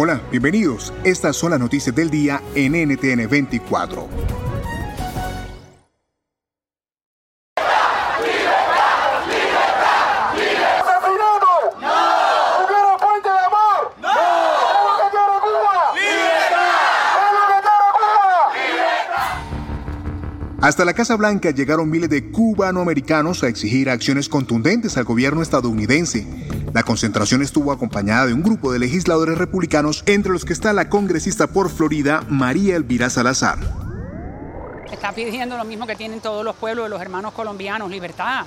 Hola, bienvenidos. Estas son las noticias del día en NTN 24. Hasta la Casa Blanca llegaron miles de cubanoamericanos a exigir acciones contundentes al gobierno estadounidense. La concentración estuvo acompañada de un grupo de legisladores republicanos, entre los que está la congresista por Florida, María Elvira Salazar. Está pidiendo lo mismo que tienen todos los pueblos de los hermanos colombianos, libertad.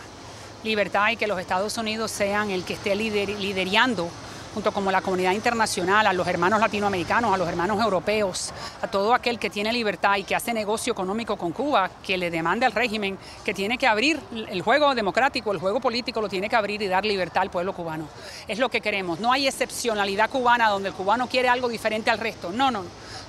Libertad y que los Estados Unidos sean el que esté lider liderando junto con la comunidad internacional, a los hermanos latinoamericanos, a los hermanos europeos, a todo aquel que tiene libertad y que hace negocio económico con Cuba, que le demande al régimen que tiene que abrir el juego democrático, el juego político lo tiene que abrir y dar libertad al pueblo cubano. Es lo que queremos. No hay excepcionalidad cubana donde el cubano quiere algo diferente al resto. No, no.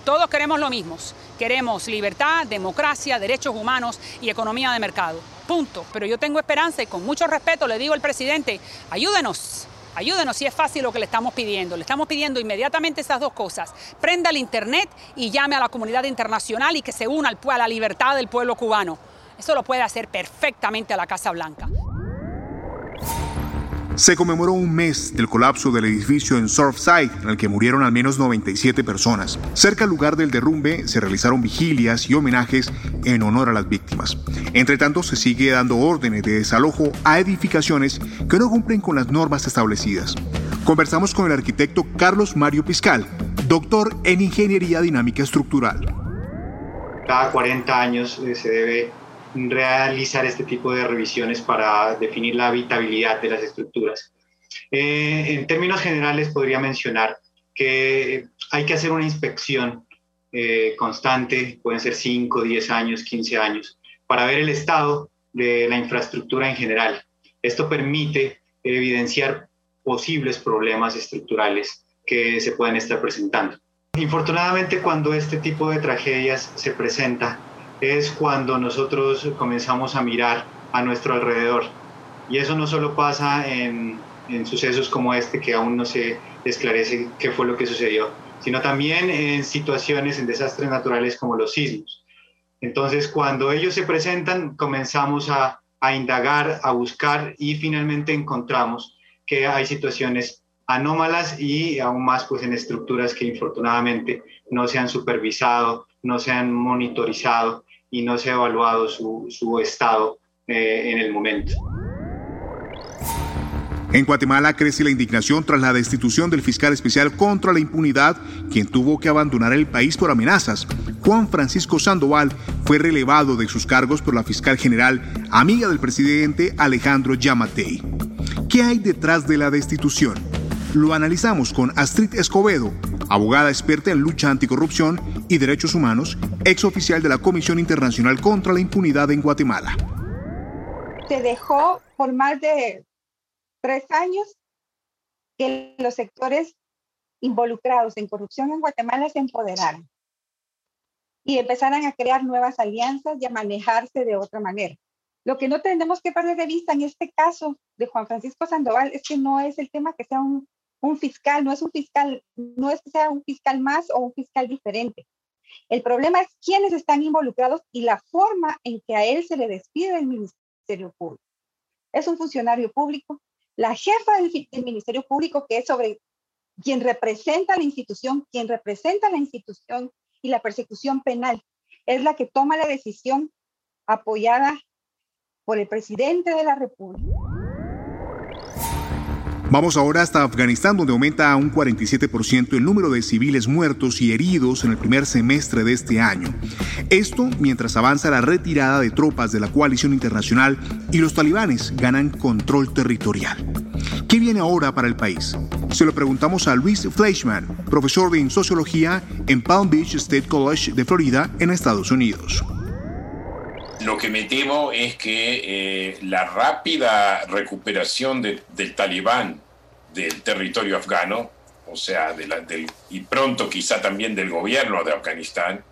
Todos queremos lo mismo. Queremos libertad, democracia, derechos humanos y economía de mercado. Punto. Pero yo tengo esperanza y con mucho respeto le digo al presidente, ayúdenos Ayúdenos si es fácil lo que le estamos pidiendo. Le estamos pidiendo inmediatamente esas dos cosas. Prenda el Internet y llame a la comunidad internacional y que se una a la libertad del pueblo cubano. Eso lo puede hacer perfectamente a la Casa Blanca. Se conmemoró un mes del colapso del edificio en Surfside, en el que murieron al menos 97 personas. Cerca al lugar del derrumbe se realizaron vigilias y homenajes en honor a las víctimas. Entre tanto, se sigue dando órdenes de desalojo a edificaciones que no cumplen con las normas establecidas. Conversamos con el arquitecto Carlos Mario Piscal, doctor en Ingeniería Dinámica Estructural. Cada 40 años eh, se debe realizar este tipo de revisiones para definir la habitabilidad de las estructuras. Eh, en términos generales, podría mencionar que hay que hacer una inspección eh, constante, pueden ser 5, 10 años, 15 años, para ver el estado de la infraestructura en general. Esto permite evidenciar posibles problemas estructurales que se pueden estar presentando. Infortunadamente, cuando este tipo de tragedias se presenta, es cuando nosotros comenzamos a mirar a nuestro alrededor. Y eso no solo pasa en, sucesos como este, que aún no se esclarece qué fue lo que sucedió, sino también en situaciones, en desastres naturales como los sismos. Entonces, cuando ellos se presentan, comenzamos a, a indagar, a buscar y finalmente encontramos que hay situaciones anómalas y aún más pues en estructuras que infortunadamente no se han supervisado, no se han monitorizado y no se ha evaluado su, su estado eh, en el momento. En Guatemala crece la indignación tras la destitución del fiscal especial contra la impunidad, quien tuvo que abandonar el país por amenazas. Juan Francisco Sandoval fue relevado de sus cargos por la fiscal general, amiga del presidente Alejandro Yamatei. ¿Qué hay detrás de la destitución? Lo analizamos con Astrid Escobedo, abogada experta en lucha anticorrupción y derechos humanos, ex oficial de la Comisión Internacional contra la Impunidad en Guatemala. Se dejó por más de tres años que los sectores involucrados en corrupción en Guatemala se empoderaran y empezaran a crear nuevas alianzas y a manejarse de otra manera. Lo que no tenemos que perder de vista en este caso de Juan Francisco Sandoval es que no es el tema que sea un un fiscal, no es un fiscal, no es que sea un fiscal más o un fiscal diferente. El problema es quiénes están involucrados y la forma en que a él se le despide del Ministerio Público. Es un funcionario público, La jefa del, del Ministerio Público, que es sobre quien representa la institución, quien representa la institución y la persecución penal, es la que toma la decisión apoyada por el presidente de la República. Vamos ahora hasta Afganistán, donde aumenta a un 47% el número de civiles muertos y heridos en el primer semestre de este año. Esto mientras avanza la retirada de tropas de la coalición internacional y los talibanes ganan control territorial. ¿Qué viene ahora para el país? Se lo preguntamos a Luis Fleischman, profesor de sociología en Palm Beach State College de Florida, en Estados Unidos. Lo que me temo es que eh, la rápida recuperación del talibán del territorio afgano, o sea, del, y pronto quizá también del gobierno de Afganistán,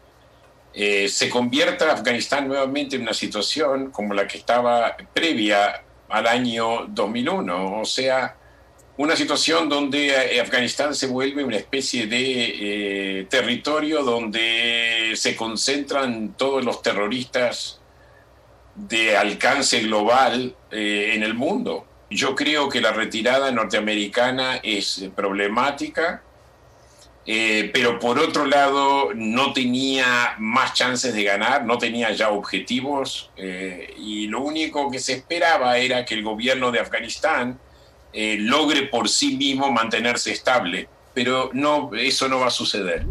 eh, se convierta Afganistán nuevamente en una situación como la que estaba previa al año 2001, o sea, una situación donde eh, Afganistán se vuelve una especie de territorio donde se concentran todos los terroristas de alcance global eh, en el mundo. Yo creo que la retirada norteamericana es problemática, eh, pero por otro lado no tenía más chances de ganar, no tenía ya objetivos eh, y lo único que se esperaba era que el gobierno de Afganistán logre por sí mismo mantenerse estable, pero no, eso no va a suceder.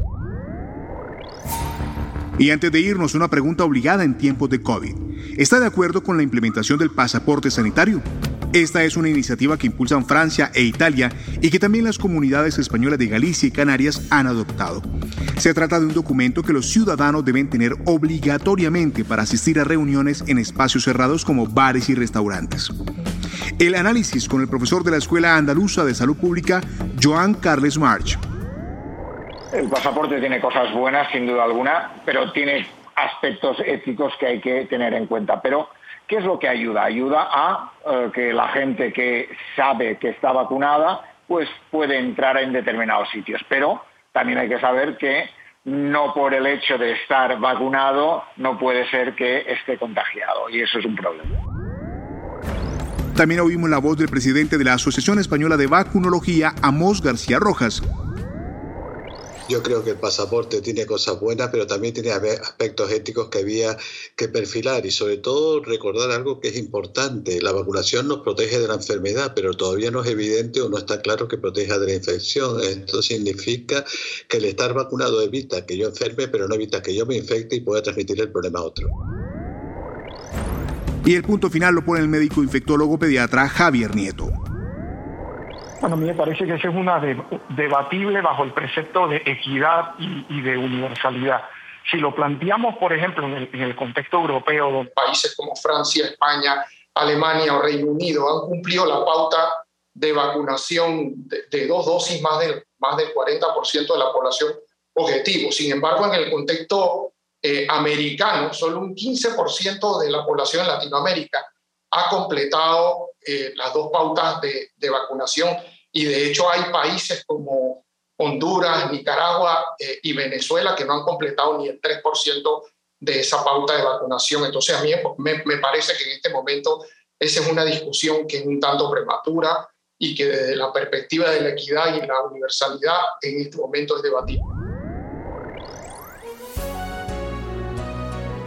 Y antes de irnos, una pregunta obligada en tiempos de COVID. ¿Está de acuerdo con la implementación del pasaporte sanitario? Esta es una iniciativa que impulsan Francia e Italia y que también las comunidades españolas de Galicia y Canarias han adoptado. Se trata de un documento que los ciudadanos deben tener obligatoriamente para asistir a reuniones en espacios cerrados como bares y restaurantes. El análisis con el profesor de la Escuela Andaluza de Salud Pública, Joan Carles March. El pasaporte tiene cosas buenas, sin duda alguna, pero tiene aspectos éticos que hay que tener en cuenta. Pero, ¿qué es lo que ayuda? Ayuda a eh, que la gente que sabe que está vacunada, pues puede entrar en determinados sitios. Pero también hay que saber que no por el hecho de estar vacunado no puede ser que esté contagiado y eso es un problema. También oímos la voz del presidente de la Asociación Española de Vacunología, Amos García Rojas, yo creo que el pasaporte tiene cosas buenas, pero también tiene aspectos éticos que había que perfilar y sobre todo recordar algo que es importante. La vacunación nos protege de la enfermedad, pero todavía no es evidente o no está claro que proteja de la infección. Esto significa que el estar vacunado evita que yo enferme, pero no evita que yo me infecte y pueda transmitir el problema a otro. Y el punto final lo pone el médico infectólogo pediatra Javier Nieto. Bueno, a mí me parece que ese es una debatible bajo el precepto de equidad y, de universalidad. Si lo planteamos, por ejemplo, en el, contexto europeo, donde países como Francia, España, Alemania o Reino Unido han cumplido la pauta de vacunación de, dos dosis más del, más del 40% de la población objetivo. Sin embargo, en el contexto eh, americano, solo un 15% de la población en Latinoamérica ha completado eh, las dos pautas de, de, vacunación y de hecho hay países como Honduras, Nicaragua eh, y Venezuela que no han completado ni el 3% de esa pauta de vacunación. Entonces a mí me, me parece que en este momento esa es una discusión que es un tanto prematura y que desde la perspectiva de la equidad y la universalidad en este momento es debatible.